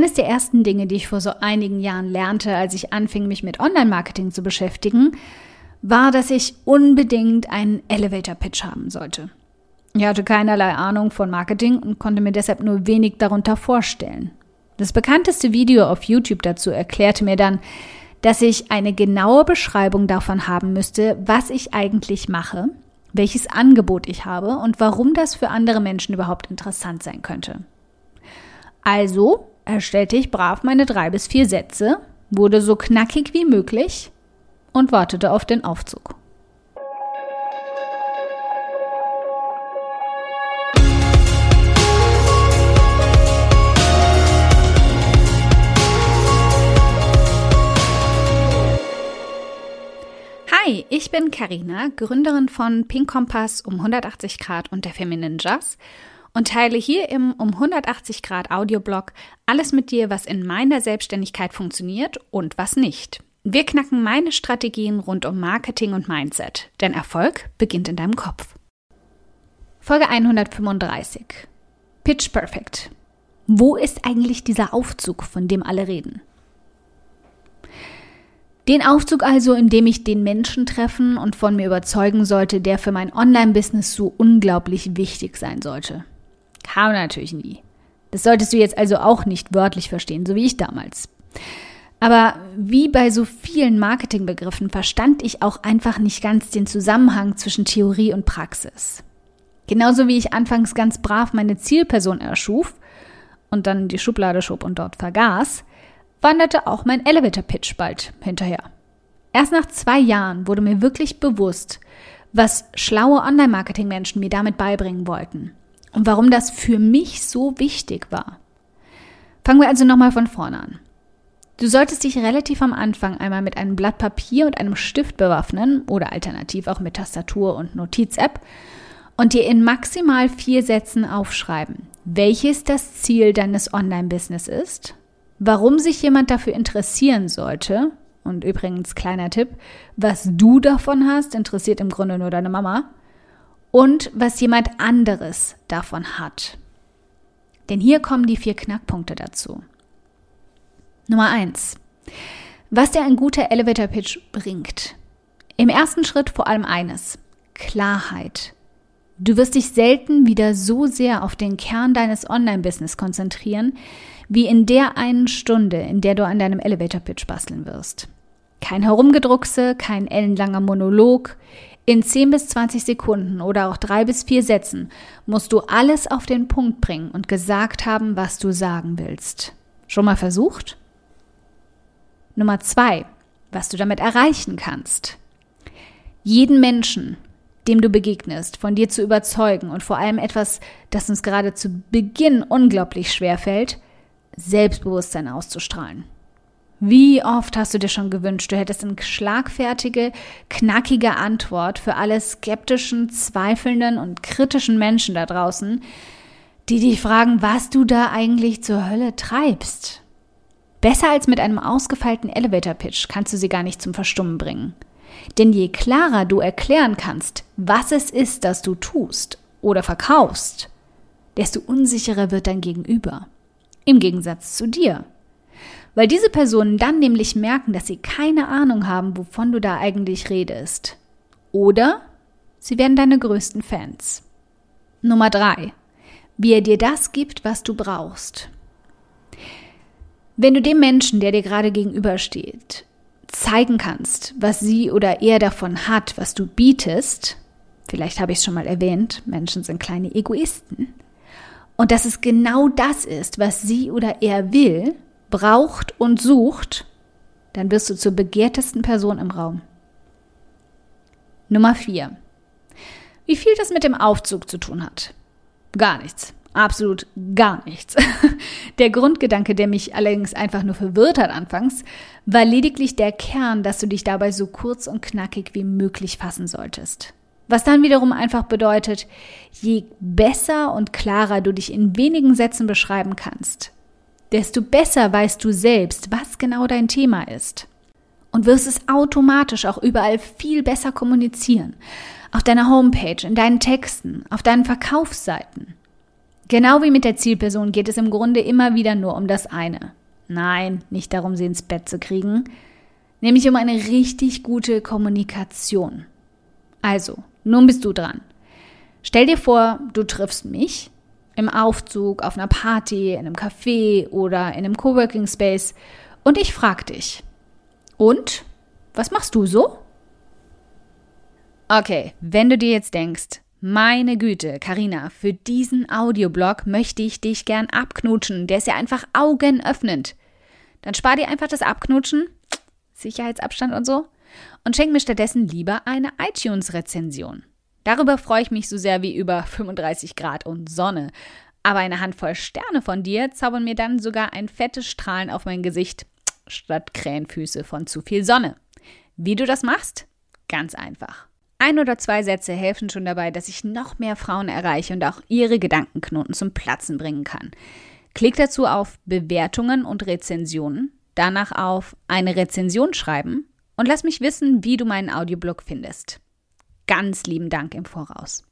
eines der ersten Dinge, die ich vor so einigen Jahren lernte, als ich anfing, mich mit Online-Marketing zu beschäftigen, war, dass ich unbedingt einen Elevator-Pitch haben sollte. Ich hatte keinerlei Ahnung von Marketing und konnte mir deshalb nur wenig darunter vorstellen. Das bekannteste Video auf YouTube dazu erklärte mir dann, dass ich eine genaue Beschreibung davon haben müsste, was ich eigentlich mache, welches Angebot ich habe und warum das für andere Menschen überhaupt interessant sein könnte. Also erstellte ich brav meine drei bis vier Sätze, wurde so knackig wie möglich und wartete auf den Aufzug. Hi, ich bin Karina, Gründerin von Pink Kompass um 180 Grad und der Feminine Jazz und teile hier im um 180 Grad Audioblog alles mit dir, was in meiner Selbstständigkeit funktioniert und was nicht. Wir knacken meine Strategien rund um Marketing und Mindset, denn Erfolg beginnt in deinem Kopf. Folge 135. Pitch Perfect. Wo ist eigentlich dieser Aufzug, von dem alle reden? Den Aufzug also, in dem ich den Menschen treffen und von mir überzeugen sollte, der für mein Online-Business so unglaublich wichtig sein sollte. Kam natürlich nie. Das solltest du jetzt also auch nicht wörtlich verstehen, so wie ich damals. Aber wie bei so vielen Marketingbegriffen verstand ich auch einfach nicht ganz den Zusammenhang zwischen Theorie und Praxis. Genauso wie ich anfangs ganz brav meine Zielperson erschuf und dann die Schublade schob und dort vergaß, wanderte auch mein Elevator Pitch bald hinterher. Erst nach zwei Jahren wurde mir wirklich bewusst, was schlaue Online-Marketing-Menschen mir damit beibringen wollten und warum das für mich so wichtig war. Fangen wir also nochmal von vorne an. Du solltest dich relativ am Anfang einmal mit einem Blatt Papier und einem Stift bewaffnen oder alternativ auch mit Tastatur und Notiz-App und dir in maximal vier Sätzen aufschreiben, welches das Ziel deines Online-Business ist, warum sich jemand dafür interessieren sollte. Und übrigens, kleiner Tipp, was du davon hast, interessiert im Grunde nur deine Mama. Und was jemand anderes davon hat. Denn hier kommen die vier Knackpunkte dazu. Nummer eins: Was dir ein guter Elevator Pitch bringt. Im ersten Schritt vor allem eines. Klarheit. Du wirst dich selten wieder so sehr auf den Kern deines Online-Business konzentrieren, wie in der einen Stunde, in der du an deinem Elevator-Pitch basteln wirst. Kein Herumgedruckse, kein ellenlanger Monolog. In 10 bis 20 Sekunden oder auch drei bis vier Sätzen musst du alles auf den Punkt bringen und gesagt haben, was du sagen willst. Schon mal versucht? Nummer zwei, was du damit erreichen kannst. Jeden Menschen, dem du begegnest, von dir zu überzeugen und vor allem etwas, das uns gerade zu Beginn unglaublich schwer fällt, Selbstbewusstsein auszustrahlen. Wie oft hast du dir schon gewünscht, du hättest eine schlagfertige, knackige Antwort für alle skeptischen, zweifelnden und kritischen Menschen da draußen, die dich fragen, was du da eigentlich zur Hölle treibst. Besser als mit einem ausgefeilten Elevator-Pitch kannst du sie gar nicht zum Verstummen bringen. Denn je klarer du erklären kannst, was es ist, das du tust oder verkaufst, desto unsicherer wird dein Gegenüber. Im Gegensatz zu dir. Weil diese Personen dann nämlich merken, dass sie keine Ahnung haben, wovon du da eigentlich redest. Oder sie werden deine größten Fans. Nummer drei: Wie er dir das gibt, was du brauchst. Wenn du dem Menschen, der dir gerade gegenübersteht, zeigen kannst, was sie oder er davon hat, was du bietest, vielleicht habe ich es schon mal erwähnt, Menschen sind kleine Egoisten, und dass es genau das ist, was sie oder er will, braucht und sucht, dann wirst du zur begehrtesten Person im Raum. Nummer vier: Wie viel das mit dem Aufzug zu tun hat? Gar nichts. Absolut gar nichts. Der Grundgedanke, der mich allerdings einfach nur verwirrt hat anfangs, war lediglich der Kern, dass du dich dabei so kurz und knackig wie möglich fassen solltest. Was dann wiederum einfach bedeutet, je besser und klarer du dich in wenigen Sätzen beschreiben kannst, desto besser weißt du selbst, was genau dein Thema ist. Und wirst es automatisch auch überall viel besser kommunizieren. Auf deiner Homepage, in deinen Texten, auf deinen Verkaufsseiten. Genau wie mit der Zielperson geht es im Grunde immer wieder nur um das eine. Nein, nicht darum, sie ins Bett zu kriegen, nämlich um eine richtig gute Kommunikation. Also, nun bist du dran. Stell dir vor, du triffst mich im Aufzug, auf einer Party, in einem Café oder in einem Coworking Space und ich frag dich. Und? Was machst du so? Okay, wenn du dir jetzt denkst, meine Güte, Karina, für diesen Audioblog möchte ich dich gern abknutschen. Der ist ja einfach augenöffnend. Dann spar dir einfach das Abknutschen, Sicherheitsabstand und so, und schenk mir stattdessen lieber eine iTunes-Rezension. Darüber freue ich mich so sehr wie über 35 Grad und Sonne. Aber eine Handvoll Sterne von dir zaubern mir dann sogar ein fettes Strahlen auf mein Gesicht statt Krähenfüße von zu viel Sonne. Wie du das machst? Ganz einfach. Ein oder zwei Sätze helfen schon dabei, dass ich noch mehr Frauen erreiche und auch ihre Gedankenknoten zum Platzen bringen kann. Klick dazu auf Bewertungen und Rezensionen, danach auf eine Rezension schreiben und lass mich wissen, wie du meinen Audioblog findest. Ganz lieben Dank im Voraus.